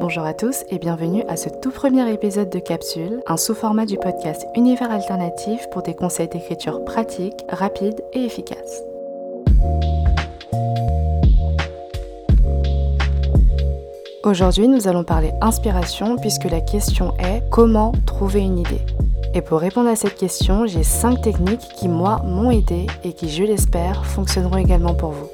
Bonjour à tous et bienvenue à ce tout premier épisode de Capsule, un sous-format du podcast Univers Alternatif pour des conseils d'écriture pratiques, rapides et efficaces. Aujourd'hui, nous allons parler inspiration puisque la question est comment trouver une idée? Et pour répondre à cette question, j'ai 5 techniques qui, moi, m'ont aidé et qui, je l'espère, fonctionneront également pour vous.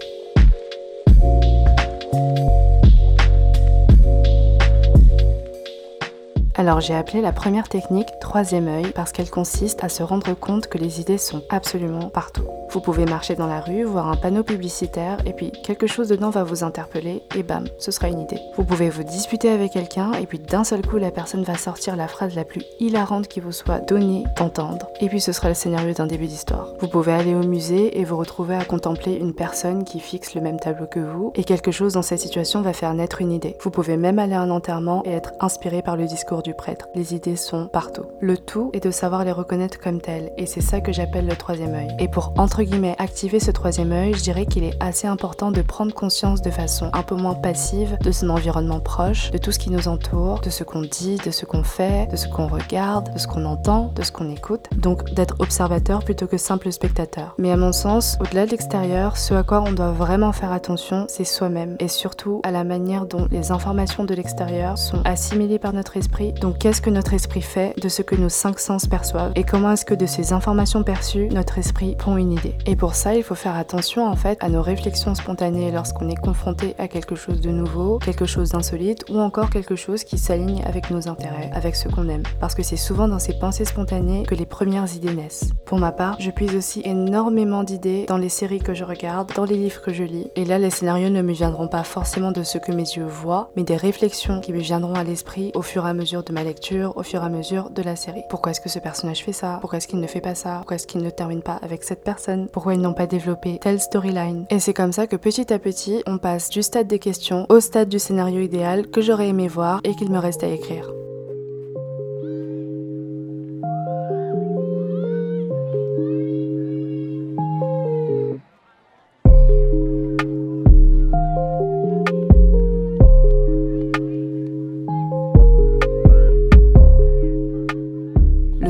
Alors j'ai appelé la première technique troisième œil parce qu'elle consiste à se rendre compte que les idées sont absolument partout. Vous pouvez marcher dans la rue, voir un panneau publicitaire et puis quelque chose dedans va vous interpeller et bam, ce sera une idée. Vous pouvez vous disputer avec quelqu'un et puis d'un seul coup la personne va sortir la phrase la plus hilarante qui vous soit donnée d'entendre et puis ce sera le scénario d'un début d'histoire. Vous pouvez aller au musée et vous retrouver à contempler une personne qui fixe le même tableau que vous et quelque chose dans cette situation va faire naître une idée. Vous pouvez même aller à un enterrement et être inspiré par le discours du prêtre. Les idées sont partout. Le tout est de savoir les reconnaître comme telles, et c'est ça que j'appelle le troisième œil. Et pour entre guillemets activer ce troisième œil, je dirais qu'il est assez important de prendre conscience de façon un peu moins passive de son environnement proche, de tout ce qui nous entoure, de ce qu'on dit, de ce qu'on fait, de ce qu'on regarde, de ce qu'on entend, de ce qu'on écoute. Donc d'être observateur plutôt que simple spectateur. Mais à mon sens, au-delà de l'extérieur, ce à quoi on doit vraiment faire attention, c'est soi-même, et surtout à la manière dont les informations de l'extérieur sont assimilées par notre esprit donc qu'est-ce que notre esprit fait de ce que nos cinq sens perçoivent et comment est-ce que de ces informations perçues, notre esprit prend une idée? Et pour ça, il faut faire attention en fait à nos réflexions spontanées lorsqu'on est confronté à quelque chose de nouveau, quelque chose d'insolite ou encore quelque chose qui s'aligne avec nos intérêts, avec ce qu'on aime. Parce que c'est souvent dans ces pensées spontanées que les premières idées naissent. Pour ma part, je puise aussi énormément d'idées dans les séries que je regarde, dans les livres que je lis. Et là, les scénarios ne me viendront pas forcément de ce que mes yeux voient, mais des réflexions qui me viendront à l'esprit au fur et à mesure de ma lecture au fur et à mesure de la série. Pourquoi est-ce que ce personnage fait ça? Pourquoi est-ce qu'il ne fait pas ça? Pourquoi est-ce qu'il ne termine pas avec cette personne? Pourquoi ils n'ont pas développé telle storyline? Et c'est comme ça que petit à petit, on passe du stade des questions au stade du scénario idéal que j'aurais aimé voir et qu'il me reste à écrire.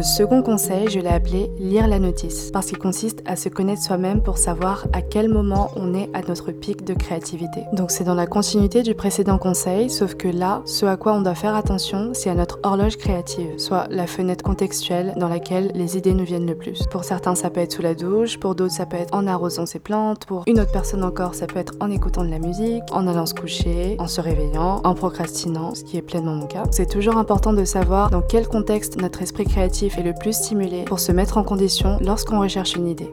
Le second conseil, je l'ai appelé lire la notice, parce qu'il consiste à se connaître soi-même pour savoir à quel moment on est à notre pic de créativité. Donc c'est dans la continuité du précédent conseil, sauf que là, ce à quoi on doit faire attention, c'est à notre horloge créative, soit la fenêtre contextuelle dans laquelle les idées nous viennent le plus. Pour certains, ça peut être sous la douche, pour d'autres, ça peut être en arrosant ses plantes, pour une autre personne encore, ça peut être en écoutant de la musique, en allant se coucher, en se réveillant, en procrastinant, ce qui est pleinement mon cas. C'est toujours important de savoir dans quel contexte notre esprit créatif est le plus stimulé pour se mettre en condition lorsqu'on recherche une idée.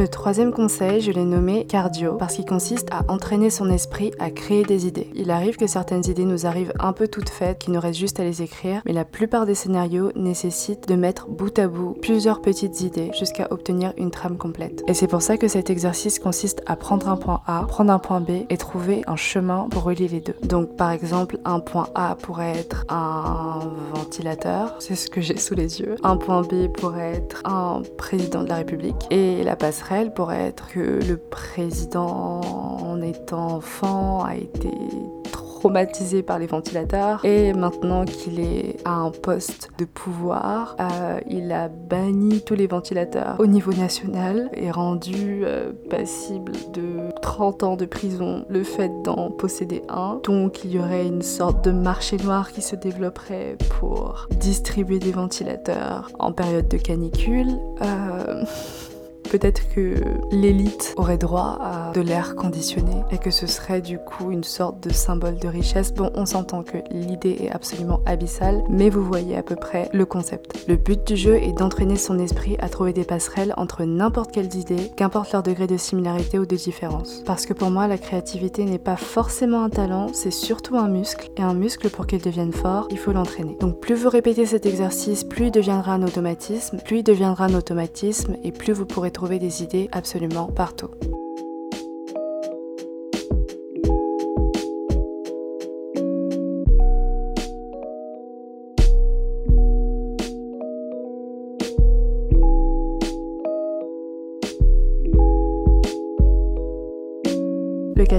Le troisième conseil, je l'ai nommé cardio, parce qu'il consiste à entraîner son esprit à créer des idées. Il arrive que certaines idées nous arrivent un peu toutes faites, qu'il nous reste juste à les écrire, mais la plupart des scénarios nécessitent de mettre bout à bout plusieurs petites idées jusqu'à obtenir une trame complète. Et c'est pour ça que cet exercice consiste à prendre un point A, prendre un point B et trouver un chemin pour relier les deux. Donc par exemple, un point A pourrait être un ventilateur, c'est ce que j'ai sous les yeux. Un point B pourrait être un président de la République et la passerelle pourrait être que le président, en étant enfant, a été traumatisé par les ventilateurs et maintenant qu'il est à un poste de pouvoir, euh, il a banni tous les ventilateurs au niveau national et rendu euh, passible de 30 ans de prison le fait d'en posséder un. Donc il y aurait une sorte de marché noir qui se développerait pour distribuer des ventilateurs en période de canicule. Euh... Peut-être que l'élite aurait droit à de l'air conditionné et que ce serait du coup une sorte de symbole de richesse. Bon, on s'entend que l'idée est absolument abyssale, mais vous voyez à peu près le concept. Le but du jeu est d'entraîner son esprit à trouver des passerelles entre n'importe quelles idées, qu'importe leur degré de similarité ou de différence. Parce que pour moi, la créativité n'est pas forcément un talent, c'est surtout un muscle. Et un muscle, pour qu'il devienne fort, il faut l'entraîner. Donc plus vous répétez cet exercice, plus il deviendra un automatisme, plus il deviendra un automatisme et plus vous pourrez trouver des idées absolument partout.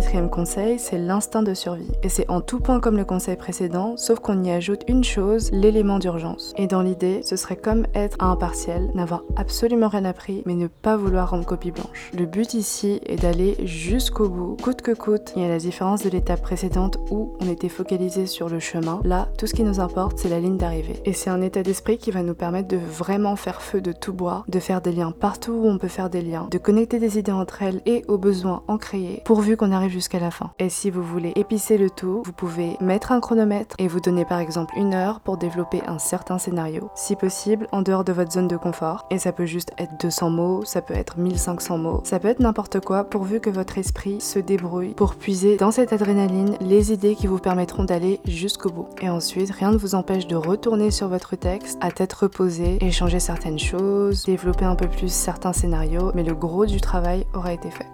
Quatrième conseil, c'est l'instinct de survie. Et c'est en tout point comme le conseil précédent, sauf qu'on y ajoute une chose, l'élément d'urgence. Et dans l'idée, ce serait comme être à un partiel, n'avoir absolument rien appris, mais ne pas vouloir rendre copie blanche. Le but ici est d'aller jusqu'au bout, coûte que coûte. Y a la différence de l'étape précédente où on était focalisé sur le chemin. Là, tout ce qui nous importe, c'est la ligne d'arrivée. Et c'est un état d'esprit qui va nous permettre de vraiment faire feu de tout bois, de faire des liens partout où on peut faire des liens, de connecter des idées entre elles et aux besoins en créer, pourvu qu'on arrive jusqu'à la fin. Et si vous voulez épicer le tout, vous pouvez mettre un chronomètre et vous donner par exemple une heure pour développer un certain scénario, si possible en dehors de votre zone de confort. Et ça peut juste être 200 mots, ça peut être 1500 mots, ça peut être n'importe quoi pourvu que votre esprit se débrouille pour puiser dans cette adrénaline les idées qui vous permettront d'aller jusqu'au bout. Et ensuite, rien ne vous empêche de retourner sur votre texte à tête reposée, échanger certaines choses, développer un peu plus certains scénarios, mais le gros du travail aura été fait.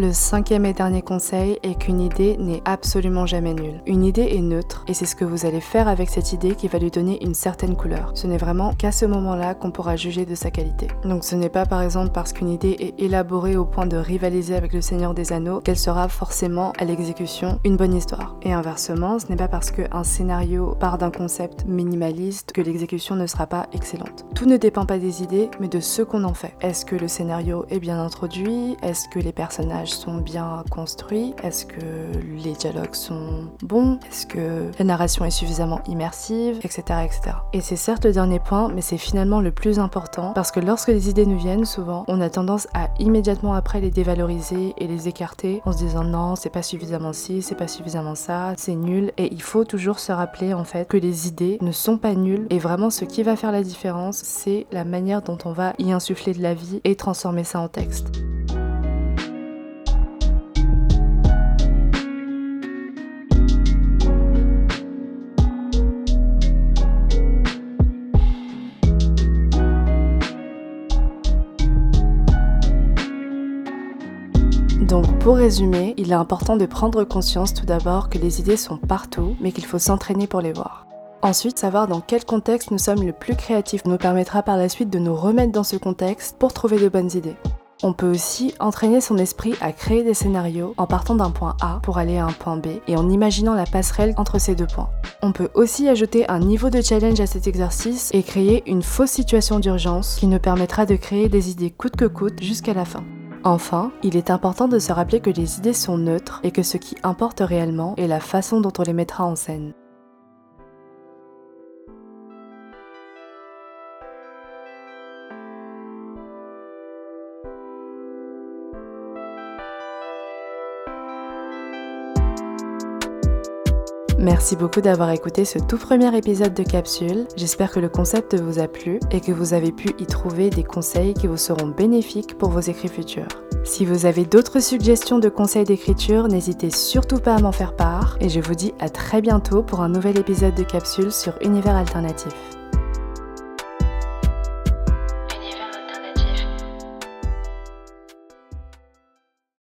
Le cinquième et dernier conseil est qu'une idée n'est absolument jamais nulle. Une idée est neutre et c'est ce que vous allez faire avec cette idée qui va lui donner une certaine couleur. Ce n'est vraiment qu'à ce moment-là qu'on pourra juger de sa qualité. Donc ce n'est pas par exemple parce qu'une idée est élaborée au point de rivaliser avec le Seigneur des Anneaux qu'elle sera forcément à l'exécution une bonne histoire. Et inversement, ce n'est pas parce qu'un scénario part d'un concept minimaliste que l'exécution ne sera pas excellente. Tout ne dépend pas des idées mais de ce qu'on en fait. Est-ce que le scénario est bien introduit? Est-ce que les sont bien construits Est-ce que les dialogues sont bons Est-ce que la narration est suffisamment immersive Etc. etc. Et c'est certes le dernier point, mais c'est finalement le plus important parce que lorsque les idées nous viennent, souvent, on a tendance à immédiatement après les dévaloriser et les écarter en se disant non, c'est pas suffisamment ci, c'est pas suffisamment ça, c'est nul. Et il faut toujours se rappeler en fait que les idées ne sont pas nulles et vraiment ce qui va faire la différence, c'est la manière dont on va y insuffler de la vie et transformer ça en texte. Donc pour résumer, il est important de prendre conscience tout d'abord que les idées sont partout, mais qu'il faut s'entraîner pour les voir. Ensuite, savoir dans quel contexte nous sommes le plus créatifs nous permettra par la suite de nous remettre dans ce contexte pour trouver de bonnes idées. On peut aussi entraîner son esprit à créer des scénarios en partant d'un point A pour aller à un point B et en imaginant la passerelle entre ces deux points. On peut aussi ajouter un niveau de challenge à cet exercice et créer une fausse situation d'urgence qui nous permettra de créer des idées coûte que coûte jusqu'à la fin. Enfin, il est important de se rappeler que les idées sont neutres et que ce qui importe réellement est la façon dont on les mettra en scène. Merci beaucoup d'avoir écouté ce tout premier épisode de Capsule. J'espère que le concept vous a plu et que vous avez pu y trouver des conseils qui vous seront bénéfiques pour vos écrits futurs. Si vous avez d'autres suggestions de conseils d'écriture, n'hésitez surtout pas à m'en faire part et je vous dis à très bientôt pour un nouvel épisode de Capsule sur Univers Alternatif.